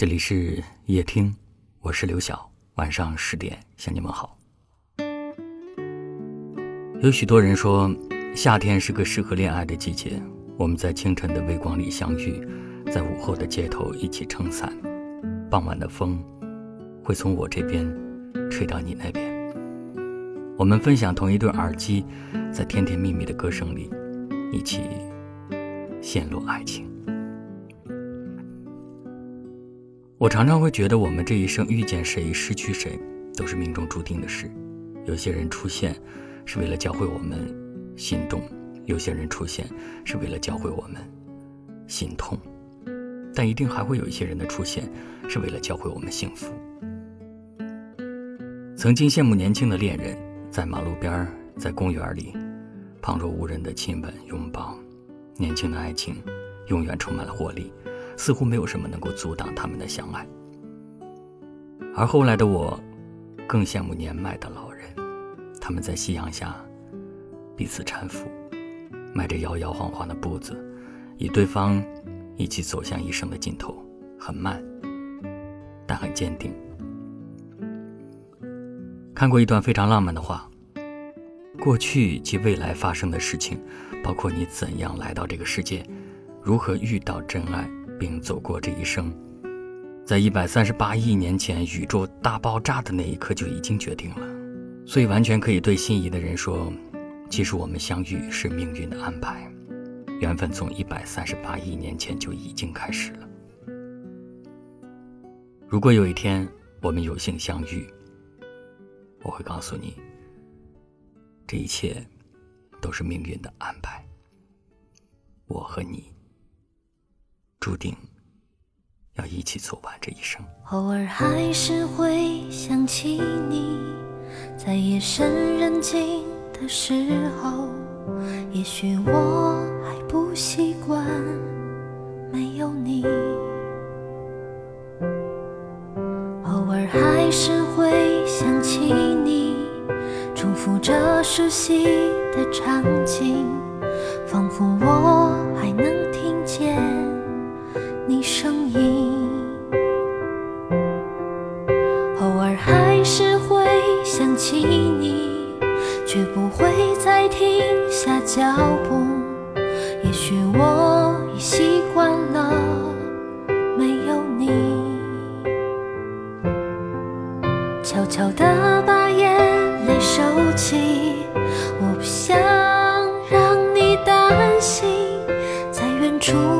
这里是夜听，我是刘晓。晚上十点向你们好。有许多人说，夏天是个适合恋爱的季节。我们在清晨的微光里相遇，在午后的街头一起撑伞。傍晚的风会从我这边吹到你那边。我们分享同一对耳机，在甜甜蜜蜜的歌声里，一起陷入爱情。我常常会觉得，我们这一生遇见谁、失去谁，都是命中注定的事。有些人出现，是为了教会我们心动；有些人出现，是为了教会我们心痛。但一定还会有一些人的出现，是为了教会我们幸福。曾经羡慕年轻的恋人，在马路边在公园里，旁若无人的亲吻、拥抱，年轻的爱情，永远充满了活力。似乎没有什么能够阻挡他们的相爱，而后来的我，更羡慕年迈的老人，他们在夕阳下彼此搀扶，迈着摇摇晃晃的步子，与对方一起走向一生的尽头。很慢，但很坚定。看过一段非常浪漫的话：过去及未来发生的事情，包括你怎样来到这个世界，如何遇到真爱。并走过这一生，在一百三十八亿年前宇宙大爆炸的那一刻就已经决定了，所以完全可以对心仪的人说：“其实我们相遇是命运的安排，缘分从一百三十八亿年前就已经开始了。”如果有一天我们有幸相遇，我会告诉你，这一切都是命运的安排。我和你。注定要一起走完这一生。偶尔还是会想起你，在夜深人静的时候，也许我还不习惯没有你。偶尔还是会想起你，重复着熟悉的场景，仿佛我还能起你，却不会再停下脚步。也许我已习惯了没有你，悄悄地把眼泪收起，我不想让你担心，在远处。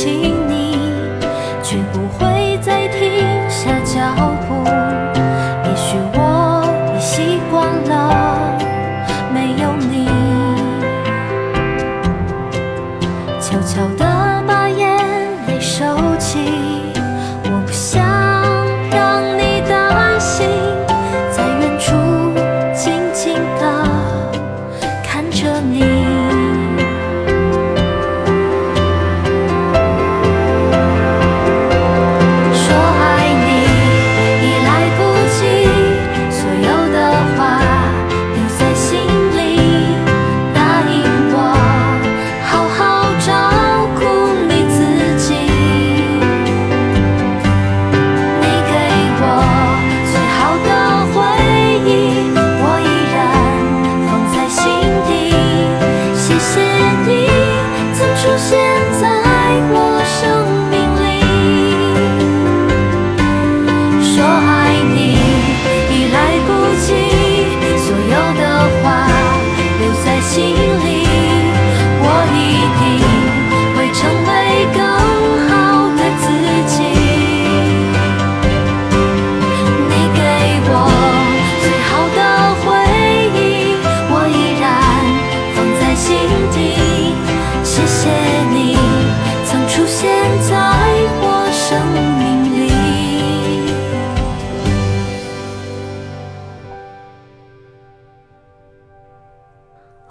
情。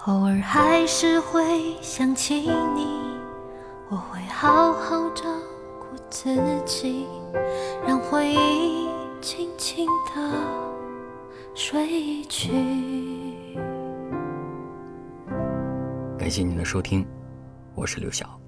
偶尔还是会想起你，我会好好照顾自己，让回忆轻轻地睡去。感谢您的收听，我是刘晓。